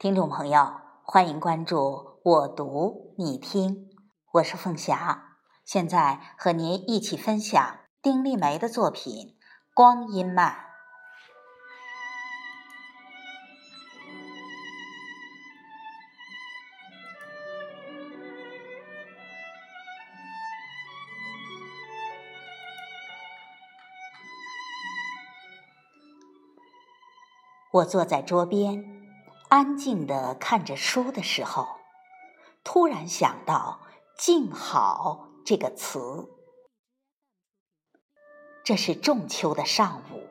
听众朋友，欢迎关注我读你听，我是凤霞，现在和您一起分享丁立梅的作品《光阴慢》。我坐在桌边。安静地看着书的时候，突然想到“静好”这个词。这是仲秋的上午，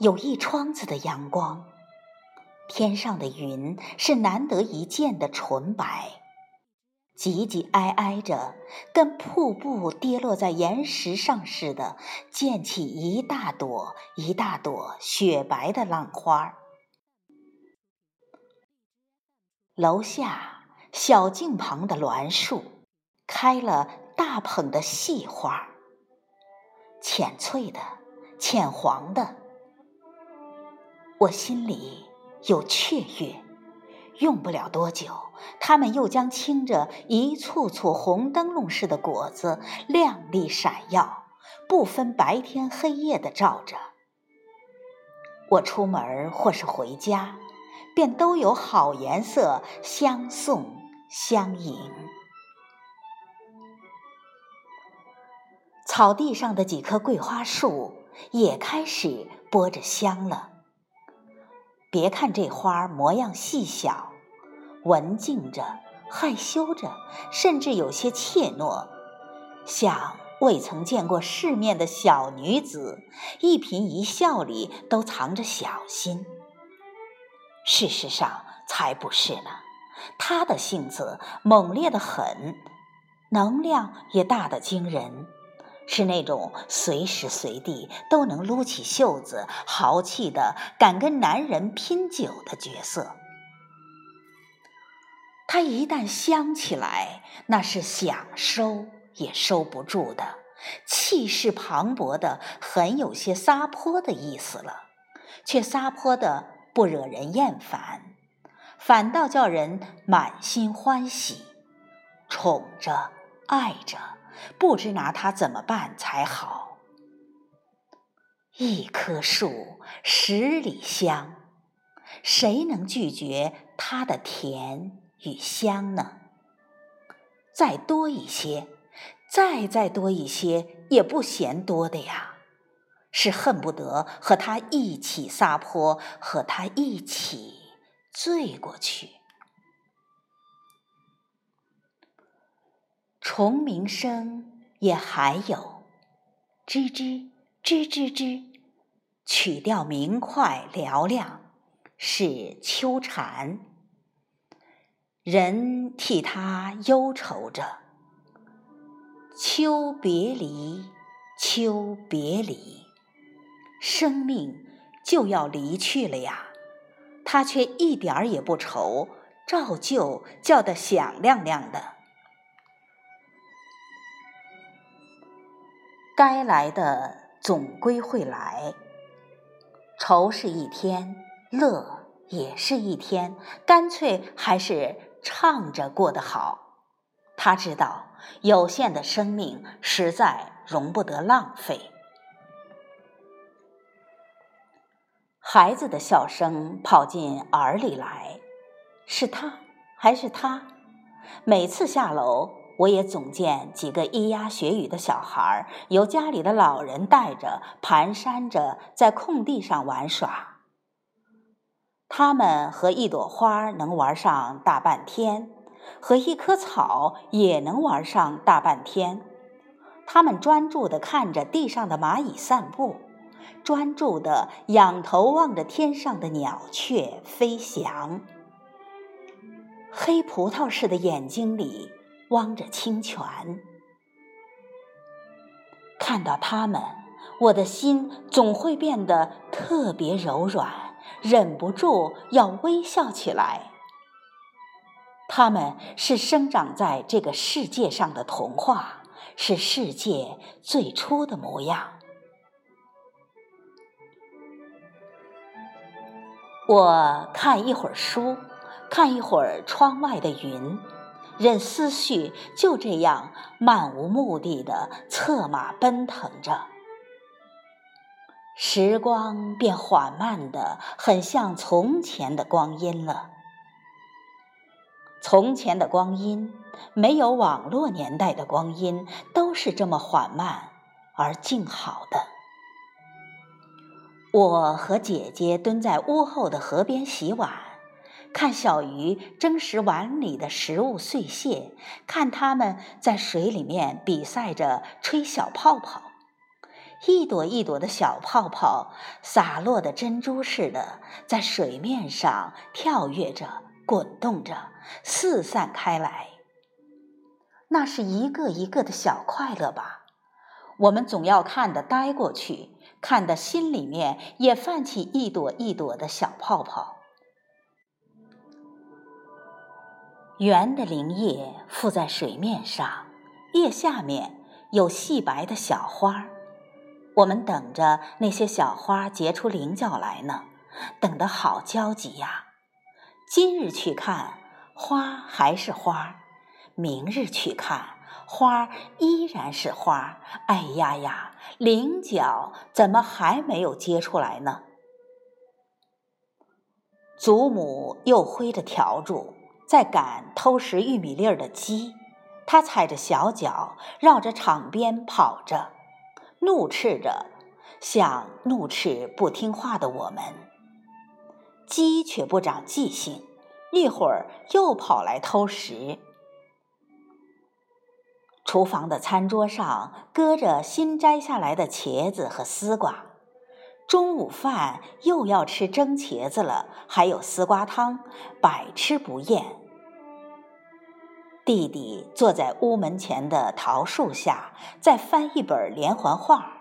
有一窗子的阳光，天上的云是难得一见的纯白，挤挤挨挨着，跟瀑布跌落在岩石上似的，溅起一大朵一大朵雪白的浪花。楼下小径旁的栾树开了大捧的细花，浅翠的、浅黄的。我心里有雀跃，用不了多久，它们又将倾着一簇簇红灯笼似的果子，亮丽闪耀，不分白天黑夜的照着。我出门或是回家。便都有好颜色相送相迎。草地上的几棵桂花树也开始播着香了。别看这花模样细小，文静着，害羞着，甚至有些怯懦，像未曾见过世面的小女子，一颦一笑里都藏着小心。事实上才不是呢，他的性子猛烈的很，能量也大得惊人，是那种随时随地都能撸起袖子，豪气的敢跟男人拼酒的角色。他一旦香起来，那是想收也收不住的，气势磅礴的，很有些撒泼的意思了，却撒泼的。不惹人厌烦，反倒叫人满心欢喜，宠着爱着，不知拿他怎么办才好。一棵树十里香，谁能拒绝它的甜与香呢？再多一些，再再多一些，也不嫌多的呀。是恨不得和他一起撒泼，和他一起醉过去。虫鸣声也还有，吱吱吱吱吱，曲调明快嘹亮，是秋蝉。人替他忧愁着，秋别离，秋别离。生命就要离去了呀，他却一点儿也不愁，照旧叫得响亮亮的。该来的总归会来，愁是一天，乐也是一天，干脆还是唱着过得好。他知道有限的生命实在容不得浪费。孩子的笑声跑进耳里来，是他还是他？每次下楼，我也总见几个咿呀学语的小孩，由家里的老人带着，蹒跚着在空地上玩耍。他们和一朵花能玩上大半天，和一棵草也能玩上大半天。他们专注地看着地上的蚂蚁散步。专注地仰头望着天上的鸟雀飞翔，黑葡萄似的眼睛里汪着清泉。看到他们，我的心总会变得特别柔软，忍不住要微笑起来。他们是生长在这个世界上的童话，是世界最初的模样。我看一会儿书，看一会儿窗外的云，任思绪就这样漫无目的的策马奔腾着，时光便缓慢的很像从前的光阴了。从前的光阴，没有网络年代的光阴，都是这么缓慢而静好的。我和姐姐蹲在屋后的河边洗碗，看小鱼争食碗里的食物碎屑，看它们在水里面比赛着吹小泡泡，一朵一朵的小泡泡洒落的珍珠似的，在水面上跳跃着。滚动着，四散开来。那是一个一个的小快乐吧？我们总要看得呆过去，看得心里面也泛起一朵一朵的小泡泡。圆的鳞叶附在水面上，叶下面有细白的小花儿我们等着那些小花结出菱角来呢，等得好焦急呀！今日去看花还是花，明日去看花依然是花。哎呀呀，菱角怎么还没有结出来呢？祖母又挥着笤帚在赶偷食玉米粒儿的鸡，她踩着小脚绕着场边跑着，怒斥着，像怒斥不听话的我们。鸡却不长记性，一会儿又跑来偷食。厨房的餐桌上搁着新摘下来的茄子和丝瓜，中午饭又要吃蒸茄子了，还有丝瓜汤，百吃不厌。弟弟坐在屋门前的桃树下，在翻一本连环画，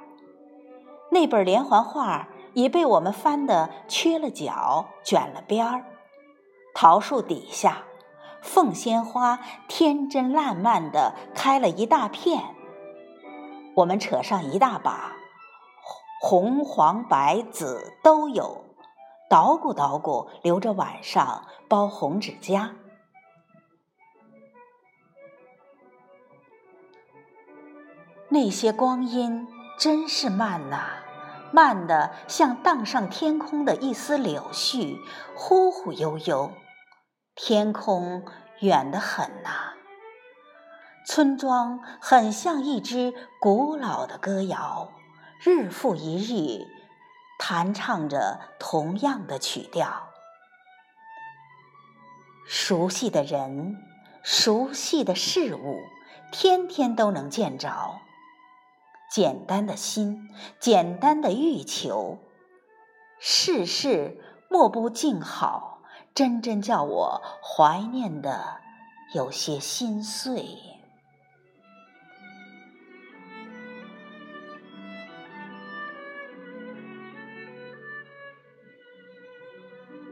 那本连环画。已被我们翻得缺了角、卷了边儿。桃树底下，凤仙花天真烂漫地开了一大片。我们扯上一大把，红、黄、白、紫都有，捣鼓捣鼓，留着晚上包红指甲。那些光阴真是慢呐！慢的像荡上天空的一丝柳絮，忽忽悠悠。天空远得很呐，村庄很像一支古老的歌谣，日复一日，弹唱着同样的曲调。熟悉的人，熟悉的事物，天天都能见着。简单的心，简单的欲求，世事莫不静好，真真叫我怀念的有些心碎。